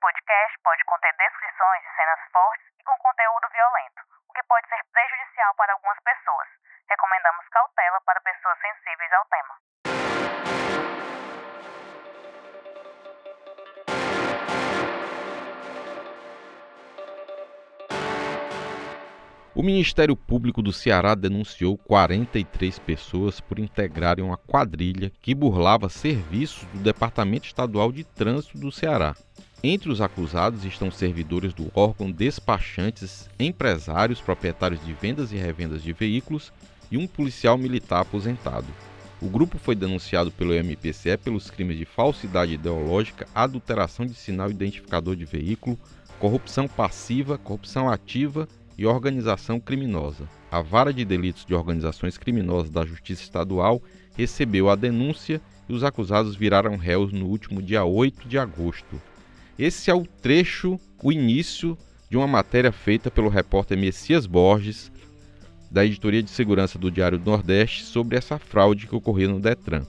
podcast pode conter descrições de cenas fortes e com conteúdo violento, o que pode ser prejudicial para algumas pessoas. Recomendamos cautela para pessoas sensíveis ao tema. O Ministério Público do Ceará denunciou 43 pessoas por integrarem uma quadrilha que burlava serviços do Departamento Estadual de Trânsito do Ceará. Entre os acusados estão servidores do órgão despachantes, empresários, proprietários de vendas e revendas de veículos e um policial militar aposentado. O grupo foi denunciado pelo MPCE pelos crimes de falsidade ideológica, adulteração de sinal identificador de veículo, corrupção passiva, corrupção ativa e organização criminosa. A Vara de Delitos de Organizações Criminosas da Justiça Estadual recebeu a denúncia e os acusados viraram réus no último dia 8 de agosto. Esse é o trecho, o início de uma matéria feita pelo repórter Messias Borges, da Editoria de Segurança do Diário do Nordeste, sobre essa fraude que ocorreu no Detran.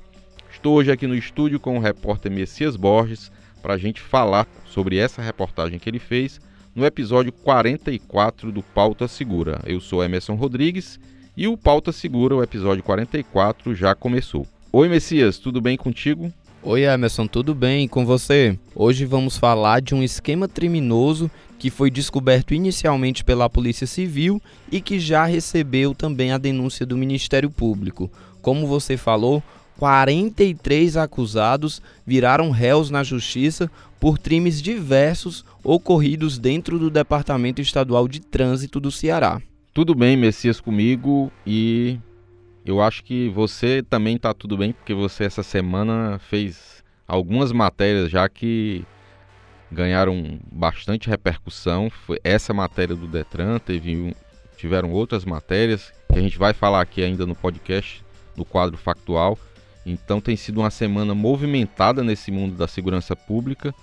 Estou hoje aqui no estúdio com o repórter Messias Borges para a gente falar sobre essa reportagem que ele fez no episódio 44 do Pauta Segura. Eu sou Emerson Rodrigues e o Pauta Segura, o episódio 44, já começou. Oi, Messias, tudo bem contigo? Oi, Emerson, tudo bem com você? Hoje vamos falar de um esquema criminoso que foi descoberto inicialmente pela Polícia Civil e que já recebeu também a denúncia do Ministério Público. Como você falou, 43 acusados viraram réus na justiça por crimes diversos ocorridos dentro do Departamento Estadual de Trânsito do Ceará. Tudo bem, Messias, comigo e eu acho que você também está tudo bem, porque você essa semana fez algumas matérias já que ganharam bastante repercussão. Foi essa matéria do Detran, teve, tiveram outras matérias que a gente vai falar aqui ainda no podcast, no quadro factual. Então tem sido uma semana movimentada nesse mundo da segurança pública.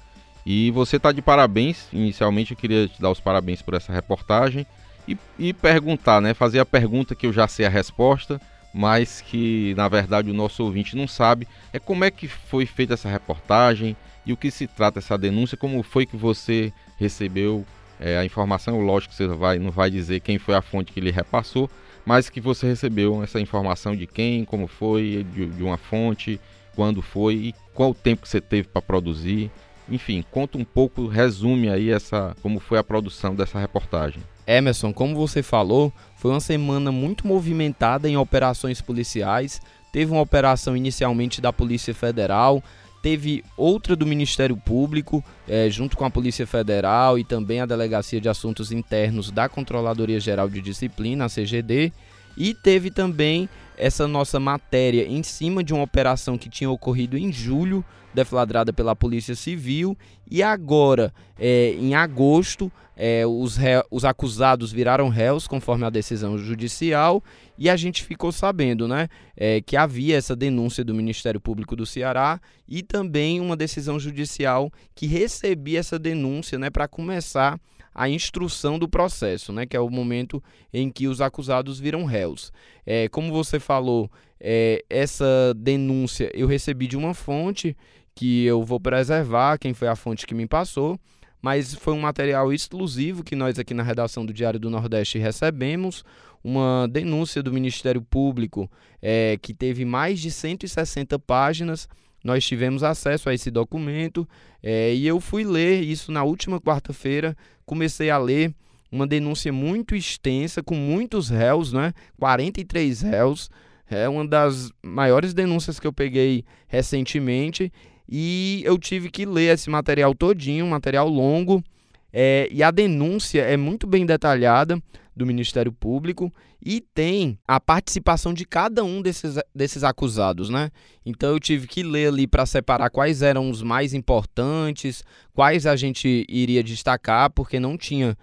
E você está de parabéns. Inicialmente eu queria te dar os parabéns por essa reportagem e, e, perguntar, né? Fazer a pergunta que eu já sei a resposta, mas que na verdade o nosso ouvinte não sabe. É como é que foi feita essa reportagem e o que se trata essa denúncia, como foi que você recebeu é, a informação. Lógico que você vai, não vai dizer quem foi a fonte que lhe repassou, mas que você recebeu essa informação de quem, como foi, de, de uma fonte, quando foi e qual o tempo que você teve para produzir. Enfim, conta um pouco, resume aí essa como foi a produção dessa reportagem. Emerson, como você falou, foi uma semana muito movimentada em operações policiais. Teve uma operação inicialmente da Polícia Federal, teve outra do Ministério Público, é, junto com a Polícia Federal e também a Delegacia de Assuntos Internos da Controladoria Geral de Disciplina, a CGD, e teve também essa nossa matéria em cima de uma operação que tinha ocorrido em julho, deflagrada pela Polícia Civil, e agora, é, em agosto, é, os, ré, os acusados viraram réus conforme a decisão judicial. E a gente ficou sabendo né, é, que havia essa denúncia do Ministério Público do Ceará e também uma decisão judicial que recebia essa denúncia né, para começar a instrução do processo, né, que é o momento em que os acusados viram réus. É, como você falou, é, essa denúncia eu recebi de uma fonte que eu vou preservar, quem foi a fonte que me passou mas foi um material exclusivo que nós aqui na redação do Diário do Nordeste recebemos. Uma denúncia do Ministério Público é, que teve mais de 160 páginas. Nós tivemos acesso a esse documento é, e eu fui ler isso na última quarta-feira. Comecei a ler uma denúncia muito extensa, com muitos réus, né? 43 réus. É uma das maiores denúncias que eu peguei recentemente e eu tive que ler esse material todinho, um material longo, é, e a denúncia é muito bem detalhada do Ministério Público e tem a participação de cada um desses, desses acusados, né? Então eu tive que ler ali para separar quais eram os mais importantes, quais a gente iria destacar, porque não tinha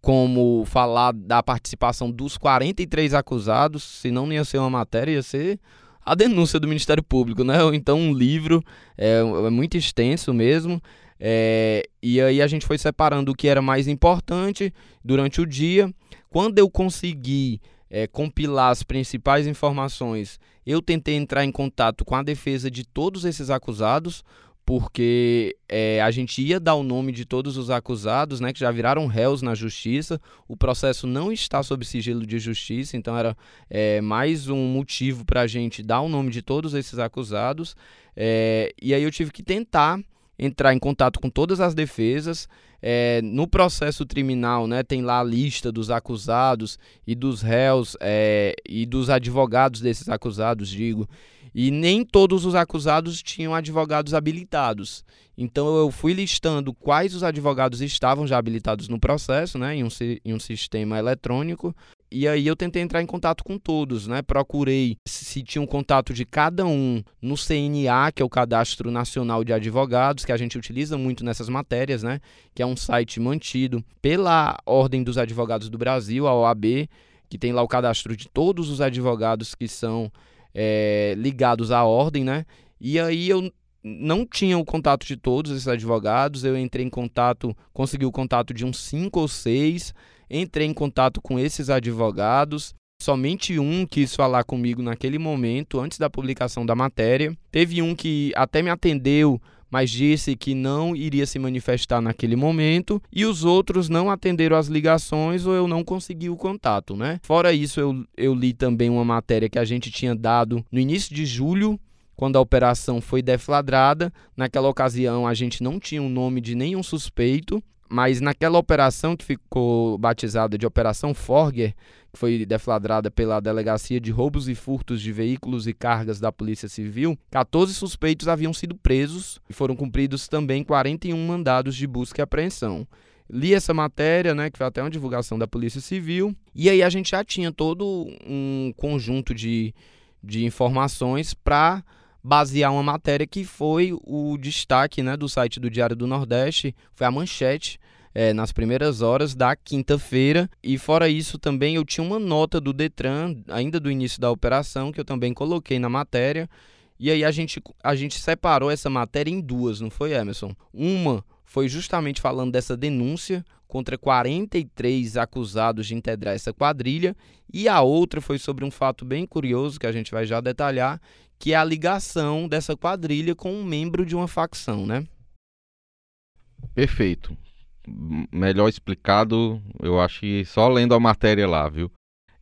como falar da participação dos 43 acusados, senão não ia ser uma matéria, ia ser a denúncia do Ministério Público, né? Ou então um livro, é, é muito extenso mesmo. É, e aí a gente foi separando o que era mais importante durante o dia. Quando eu consegui é, compilar as principais informações, eu tentei entrar em contato com a defesa de todos esses acusados, porque é, a gente ia dar o nome de todos os acusados, né, que já viraram réus na justiça. O processo não está sob sigilo de justiça, então era é, mais um motivo para a gente dar o nome de todos esses acusados. É, e aí eu tive que tentar entrar em contato com todas as defesas. É, no processo criminal, né, tem lá a lista dos acusados e dos réus é, e dos advogados desses acusados, digo. E nem todos os acusados tinham advogados habilitados. Então eu fui listando quais os advogados estavam já habilitados no processo, né, em um, em um sistema eletrônico. E aí eu tentei entrar em contato com todos, né? Procurei se tinha um contato de cada um no CNA, que é o Cadastro Nacional de Advogados, que a gente utiliza muito nessas matérias, né? Que é um site mantido pela Ordem dos Advogados do Brasil, a OAB, que tem lá o cadastro de todos os advogados que são é, ligados à ordem, né? E aí eu não tinha o contato de todos esses advogados, eu entrei em contato, consegui o contato de uns cinco ou seis, entrei em contato com esses advogados. Somente um quis falar comigo naquele momento, antes da publicação da matéria. Teve um que até me atendeu, mas disse que não iria se manifestar naquele momento, e os outros não atenderam as ligações ou eu não consegui o contato, né? Fora isso, eu, eu li também uma matéria que a gente tinha dado no início de julho, quando a operação foi deflagrada. Naquela ocasião, a gente não tinha o nome de nenhum suspeito, mas naquela operação que ficou batizada de Operação Forger, que foi deflagrada pela Delegacia de Roubos e Furtos de Veículos e Cargas da Polícia Civil, 14 suspeitos haviam sido presos e foram cumpridos também 41 mandados de busca e apreensão. Li essa matéria, né, que foi até uma divulgação da Polícia Civil, e aí a gente já tinha todo um conjunto de, de informações para basear uma matéria que foi o destaque né, do site do Diário do Nordeste, foi a manchete é, nas primeiras horas da quinta-feira. E fora isso, também eu tinha uma nota do Detran, ainda do início da operação, que eu também coloquei na matéria. E aí a gente, a gente separou essa matéria em duas, não foi, Emerson? Uma foi justamente falando dessa denúncia contra 43 acusados de integrar essa quadrilha, e a outra foi sobre um fato bem curioso que a gente vai já detalhar, que é a ligação dessa quadrilha com um membro de uma facção, né? Perfeito. Melhor explicado, eu acho que só lendo a matéria lá, viu?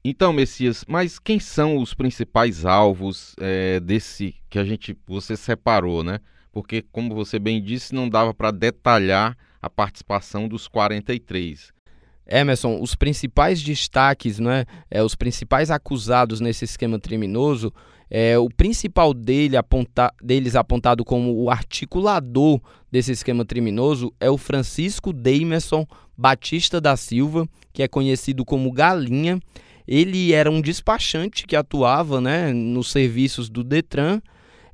Então, Messias, mas quem são os principais alvos é, desse que a gente você separou, né? Porque, como você bem disse, não dava para detalhar a participação dos 43. Emerson, os principais destaques, né, é, os principais acusados nesse esquema criminoso é, o principal dele, aponta, deles apontado como o articulador desse esquema criminoso é o Francisco Deimerson Batista da Silva, que é conhecido como Galinha. Ele era um despachante que atuava né, nos serviços do Detran,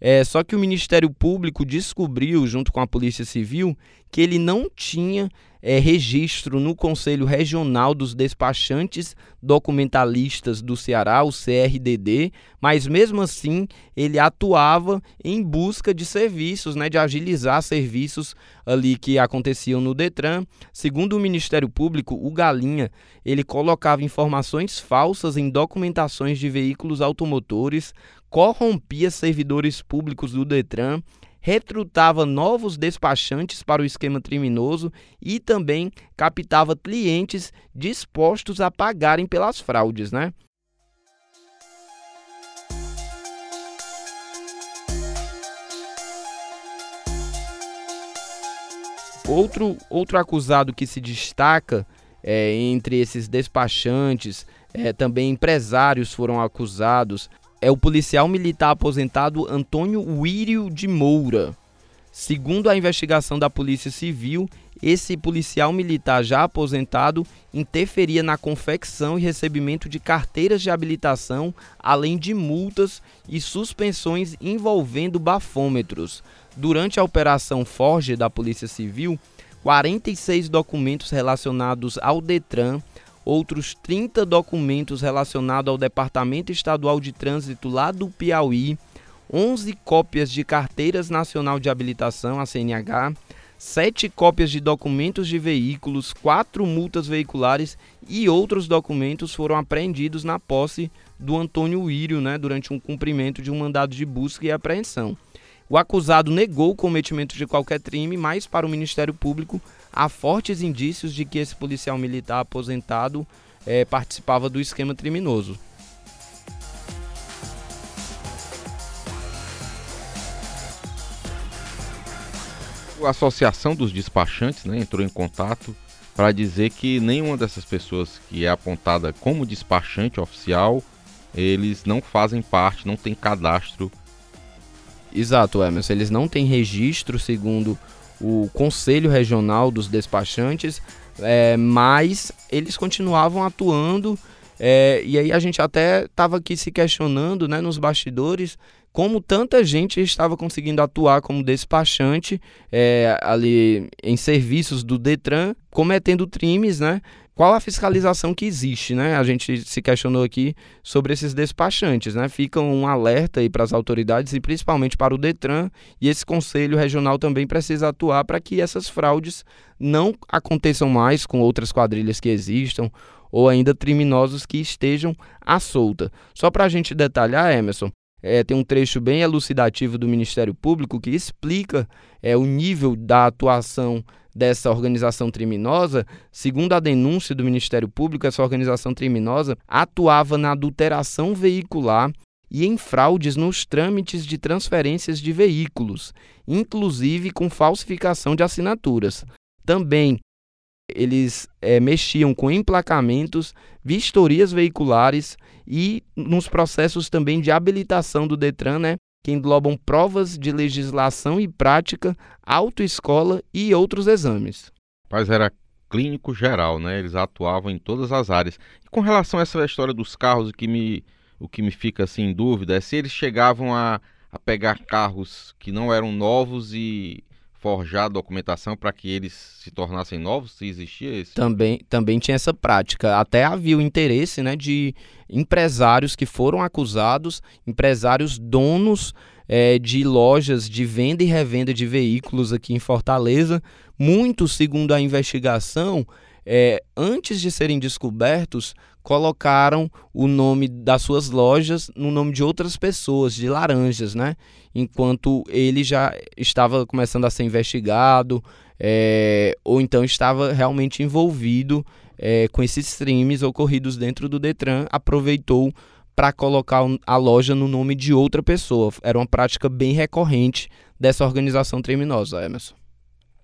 é, só que o Ministério Público descobriu, junto com a Polícia Civil, que ele não tinha é, registro no Conselho Regional dos Despachantes Documentalistas do Ceará, o CRDD, mas mesmo assim ele atuava em busca de serviços, né, de agilizar serviços ali que aconteciam no Detran. Segundo o Ministério Público, o Galinha, ele colocava informações falsas em documentações de veículos automotores, corrompia servidores públicos do Detran recrutava novos despachantes para o esquema criminoso e também captava clientes dispostos a pagarem pelas fraudes, né? Outro, outro acusado que se destaca é, entre esses despachantes, é, também empresários foram acusados é o policial militar aposentado Antônio Wírio de Moura. Segundo a investigação da Polícia Civil, esse policial militar já aposentado interferia na confecção e recebimento de carteiras de habilitação, além de multas e suspensões envolvendo bafômetros. Durante a operação Forge da Polícia Civil, 46 documentos relacionados ao Detran outros 30 documentos relacionados ao Departamento Estadual de Trânsito lá do Piauí, 11 cópias de Carteiras Nacional de Habilitação, a CNH, 7 cópias de documentos de veículos, 4 multas veiculares e outros documentos foram apreendidos na posse do Antônio Írio, né, durante um cumprimento de um mandado de busca e apreensão. O acusado negou o cometimento de qualquer crime, mas para o Ministério Público há fortes indícios de que esse policial militar aposentado é, participava do esquema criminoso. A Associação dos Despachantes né, entrou em contato para dizer que nenhuma dessas pessoas que é apontada como despachante oficial, eles não fazem parte, não tem cadastro. Exato, Emerson. Eles não têm registro, segundo o Conselho Regional dos Despachantes, é, mas eles continuavam atuando. É, e aí a gente até estava aqui se questionando né, nos bastidores como tanta gente estava conseguindo atuar como despachante é, ali em serviços do Detran, cometendo crimes, né? Qual a fiscalização que existe, né? A gente se questionou aqui sobre esses despachantes, né? Fica um alerta aí para as autoridades e principalmente para o Detran e esse conselho regional também precisa atuar para que essas fraudes não aconteçam mais com outras quadrilhas que existam ou ainda criminosos que estejam à solta. Só para a gente detalhar, Emerson, é, tem um trecho bem elucidativo do Ministério Público que explica é, o nível da atuação dessa organização criminosa. Segundo a denúncia do Ministério Público, essa organização criminosa atuava na adulteração veicular e em fraudes nos trâmites de transferências de veículos, inclusive com falsificação de assinaturas. Também eles é, mexiam com emplacamentos, vistorias veiculares e nos processos também de habilitação do Detran, né, que englobam provas de legislação e prática, autoescola e outros exames. Mas era clínico geral, né? Eles atuavam em todas as áreas. E com relação a essa história dos carros, o que me, o que me fica assim em dúvida é se eles chegavam a, a pegar carros que não eram novos e forjar documentação para que eles se tornassem novos, se existia esse? Também, também tinha essa prática. Até havia o interesse né, de empresários que foram acusados, empresários donos é, de lojas de venda e revenda de veículos aqui em Fortaleza. Muitos, segundo a investigação, é, antes de serem descobertos, colocaram o nome das suas lojas no nome de outras pessoas, de laranjas, né? Enquanto ele já estava começando a ser investigado, é, ou então estava realmente envolvido é, com esses crimes ocorridos dentro do Detran, aproveitou para colocar a loja no nome de outra pessoa. Era uma prática bem recorrente dessa organização criminosa, Emerson.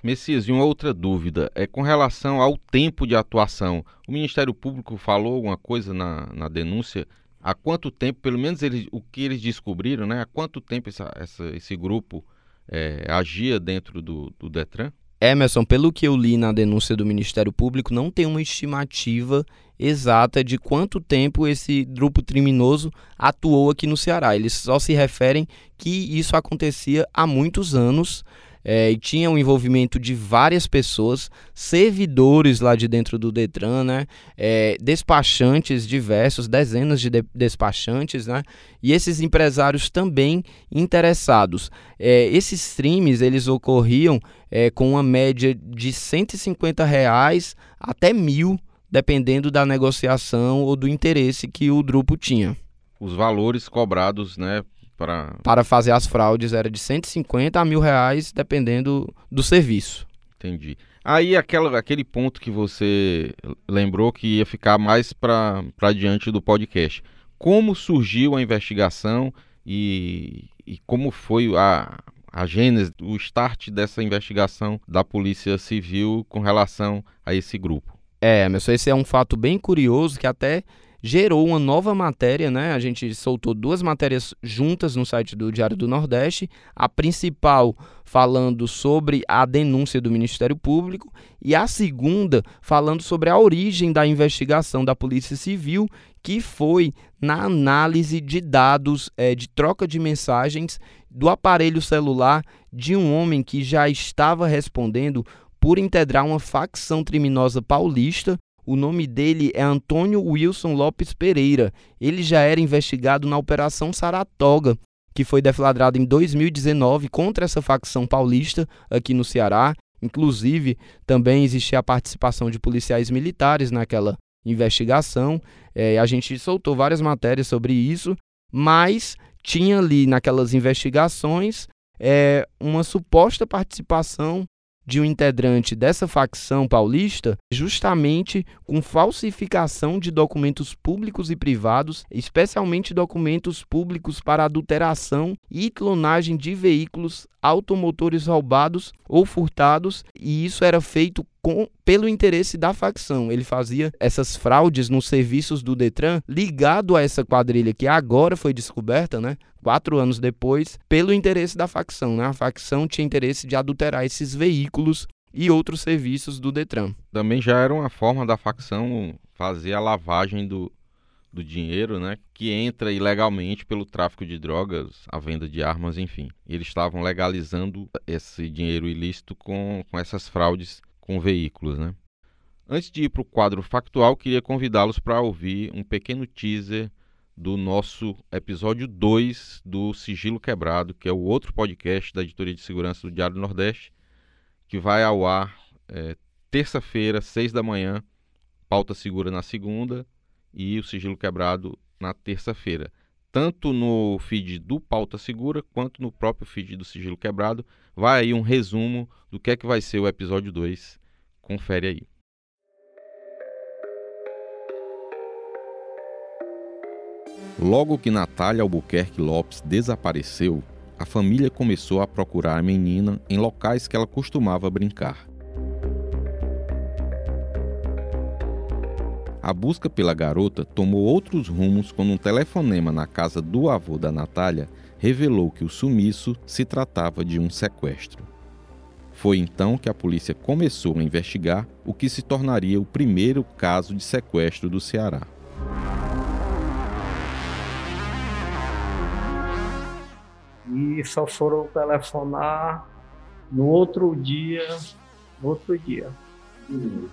Messias, e uma outra dúvida é com relação ao tempo de atuação. O Ministério Público falou alguma coisa na, na denúncia? Há quanto tempo, pelo menos eles, o que eles descobriram, né? Há quanto tempo essa, essa, esse grupo é, agia dentro do, do Detran? Emerson, pelo que eu li na denúncia do Ministério Público, não tem uma estimativa exata de quanto tempo esse grupo criminoso atuou aqui no Ceará. Eles só se referem que isso acontecia há muitos anos é, e tinha o envolvimento de várias pessoas, servidores lá de dentro do Detran, né? É, despachantes diversos, dezenas de, de despachantes, né? E esses empresários também interessados. É, esses crimes eles ocorriam é, com uma média de 150 reais até mil, dependendo da negociação ou do interesse que o grupo tinha. Os valores cobrados, né, para... Para fazer as fraudes era de 150 a mil reais, dependendo do serviço. Entendi. Aí aquela, aquele ponto que você lembrou que ia ficar mais para diante do podcast. Como surgiu a investigação e, e como foi a, a gênese, o start dessa investigação da Polícia Civil com relação a esse grupo? É, meu, esse é um fato bem curioso que até gerou uma nova matéria, né? A gente soltou duas matérias juntas no site do Diário do Nordeste, a principal falando sobre a denúncia do Ministério Público e a segunda falando sobre a origem da investigação da Polícia Civil, que foi na análise de dados é, de troca de mensagens do aparelho celular de um homem que já estava respondendo por integrar uma facção criminosa paulista o nome dele é Antônio Wilson Lopes Pereira. Ele já era investigado na Operação Saratoga, que foi deflagrada em 2019 contra essa facção paulista aqui no Ceará. Inclusive, também existia a participação de policiais militares naquela investigação. É, a gente soltou várias matérias sobre isso, mas tinha ali naquelas investigações é uma suposta participação de um integrante dessa facção paulista justamente com falsificação de documentos públicos e privados, especialmente documentos públicos para adulteração e clonagem de veículos automotores roubados ou furtados, e isso era feito com, pelo interesse da facção. Ele fazia essas fraudes nos serviços do Detran ligado a essa quadrilha que agora foi descoberta, né? Quatro anos depois, pelo interesse da facção. Né? A facção tinha interesse de adulterar esses veículos e outros serviços do Detran. Também já era uma forma da facção fazer a lavagem do, do dinheiro, né, que entra ilegalmente pelo tráfico de drogas, a venda de armas, enfim. Eles estavam legalizando esse dinheiro ilícito com, com essas fraudes com veículos, né? Antes de ir para o quadro factual, queria convidá-los para ouvir um pequeno teaser do nosso episódio 2 do Sigilo Quebrado, que é o outro podcast da Editoria de Segurança do Diário do Nordeste, que vai ao ar é, terça-feira, seis da manhã, pauta segura na segunda e o Sigilo Quebrado na terça-feira. Tanto no feed do Pauta Segura quanto no próprio feed do Sigilo Quebrado, vai aí um resumo do que é que vai ser o episódio 2. Confere aí. Logo que Natália Albuquerque Lopes desapareceu, a família começou a procurar a menina em locais que ela costumava brincar. A busca pela garota tomou outros rumos quando um telefonema na casa do avô da Natália revelou que o sumiço se tratava de um sequestro. Foi então que a polícia começou a investigar o que se tornaria o primeiro caso de sequestro do Ceará. E só foram telefonar no outro dia, no outro dia,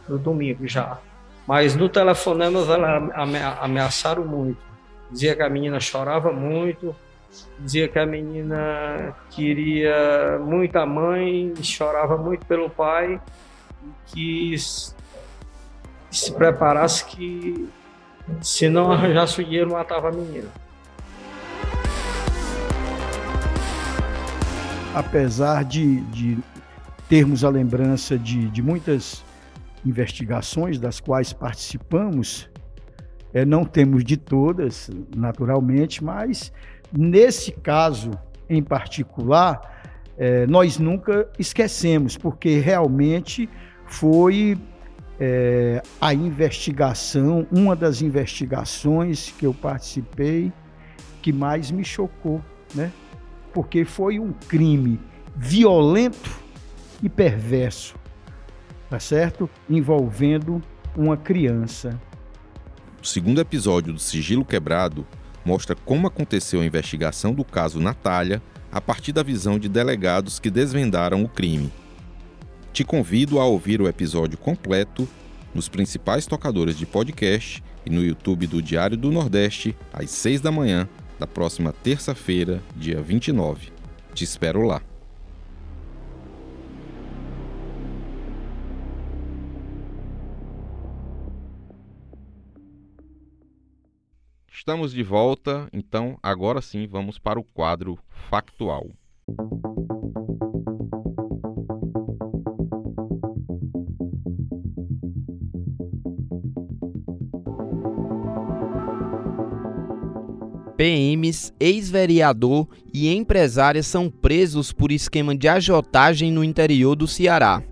no domingo já. Mas no telefonema elas ameaçaram muito. Dizia que a menina chorava muito, dizia que a menina queria muito a mãe, chorava muito pelo pai, que se preparasse que se não arranjasse o dinheiro matava a menina. apesar de, de termos a lembrança de, de muitas investigações das quais participamos, é, não temos de todas, naturalmente, mas nesse caso em particular, é, nós nunca esquecemos, porque realmente foi é, a investigação, uma das investigações que eu participei, que mais me chocou, né? porque foi um crime violento e perverso, tá certo? Envolvendo uma criança. O segundo episódio do Sigilo Quebrado mostra como aconteceu a investigação do caso Natália a partir da visão de delegados que desvendaram o crime. Te convido a ouvir o episódio completo nos principais tocadores de podcast e no YouTube do Diário do Nordeste às 6 da manhã da próxima terça-feira, dia 29. Te espero lá. Estamos de volta, então agora sim vamos para o quadro factual. PMs, ex-vereador e empresária são presos por esquema de agiotagem no interior do Ceará.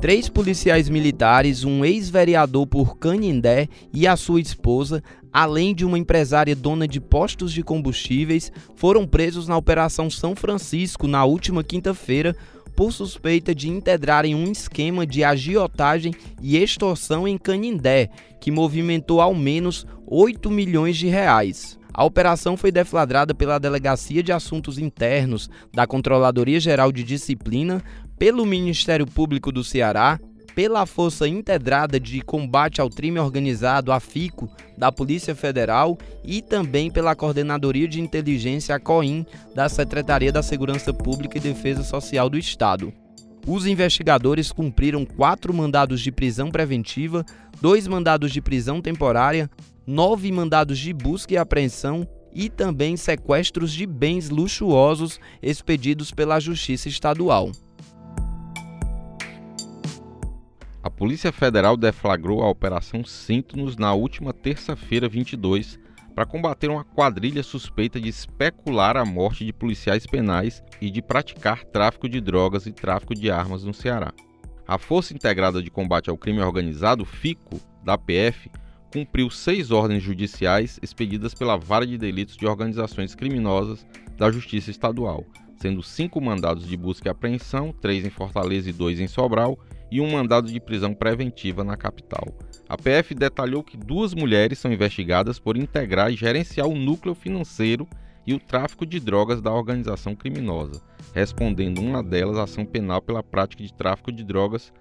Três policiais militares, um ex-vereador por Canindé e a sua esposa, além de uma empresária dona de postos de combustíveis, foram presos na Operação São Francisco na última quinta-feira por suspeita de integrarem um esquema de agiotagem e extorsão em Canindé, que movimentou ao menos 8 milhões de reais. A operação foi deflagrada pela Delegacia de Assuntos Internos da Controladoria Geral de Disciplina, pelo Ministério Público do Ceará, pela Força Integrada de Combate ao Crime Organizado, a FICO, da Polícia Federal e também pela Coordenadoria de Inteligência, a COIN, da Secretaria da Segurança Pública e Defesa Social do Estado. Os investigadores cumpriram quatro mandados de prisão preventiva, dois mandados de prisão temporária, nove mandados de busca e apreensão e também sequestros de bens luxuosos expedidos pela Justiça Estadual. A Polícia Federal deflagrou a Operação Sintonos na última terça-feira, 22, para combater uma quadrilha suspeita de especular a morte de policiais penais e de praticar tráfico de drogas e tráfico de armas no Ceará. A Força Integrada de Combate ao Crime Organizado, FICO, da PF, cumpriu seis ordens judiciais expedidas pela Vara de Delitos de Organizações Criminosas da Justiça Estadual, sendo cinco mandados de busca e apreensão, três em Fortaleza e dois em Sobral, e um mandado de prisão preventiva na capital. A PF detalhou que duas mulheres são investigadas por integrar e gerenciar o núcleo financeiro e o tráfico de drogas da organização criminosa, respondendo uma delas à ação penal pela prática de tráfico de drogas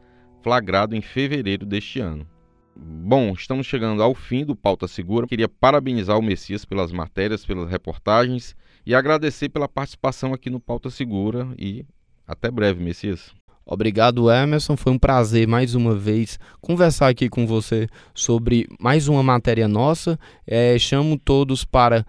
flagrado em fevereiro deste ano. Bom, estamos chegando ao fim do Pauta Segura. Queria parabenizar o Messias pelas matérias, pelas reportagens e agradecer pela participação aqui no Pauta Segura e até breve, Messias. Obrigado, Emerson. Foi um prazer mais uma vez conversar aqui com você sobre mais uma matéria nossa. É, chamo todos para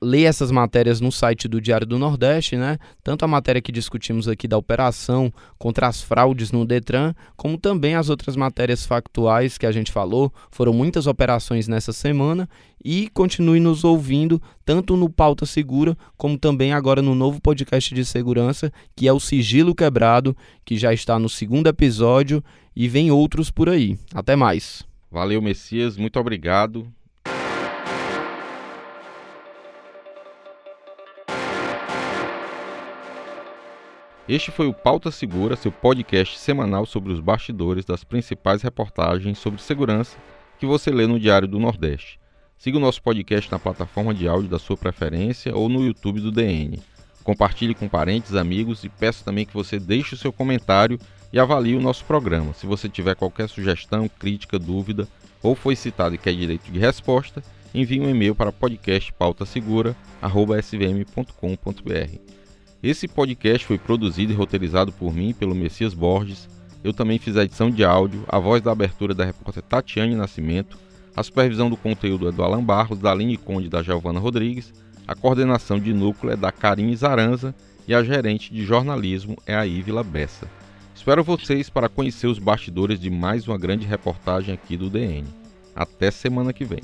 ler essas matérias no site do Diário do Nordeste, né? Tanto a matéria que discutimos aqui da operação contra as fraudes no Detran, como também as outras matérias factuais que a gente falou. Foram muitas operações nessa semana e continue nos ouvindo tanto no Pauta Segura, como também agora no novo podcast de segurança, que é o Sigilo Quebrado, que já está no segundo episódio e vem outros por aí. Até mais. Valeu, Messias, muito obrigado. Este foi o Pauta Segura, seu podcast semanal sobre os bastidores das principais reportagens sobre segurança que você lê no Diário do Nordeste. Siga o nosso podcast na plataforma de áudio da sua preferência ou no YouTube do DN. Compartilhe com parentes, amigos e peço também que você deixe o seu comentário e avalie o nosso programa. Se você tiver qualquer sugestão, crítica, dúvida ou foi citado e quer direito de resposta, envie um e-mail para podcastpautasegura.svm.com.br. Esse podcast foi produzido e roteirizado por mim, pelo Messias Borges. Eu também fiz a edição de áudio, a voz da abertura da repórter Tatiane Nascimento, a supervisão do conteúdo é do Alan Barros, da Aline Conde da Giovana Rodrigues, a coordenação de núcleo é da Karine Zaranza e a gerente de jornalismo é a Ívila Bessa. Espero vocês para conhecer os bastidores de mais uma grande reportagem aqui do DN. Até semana que vem.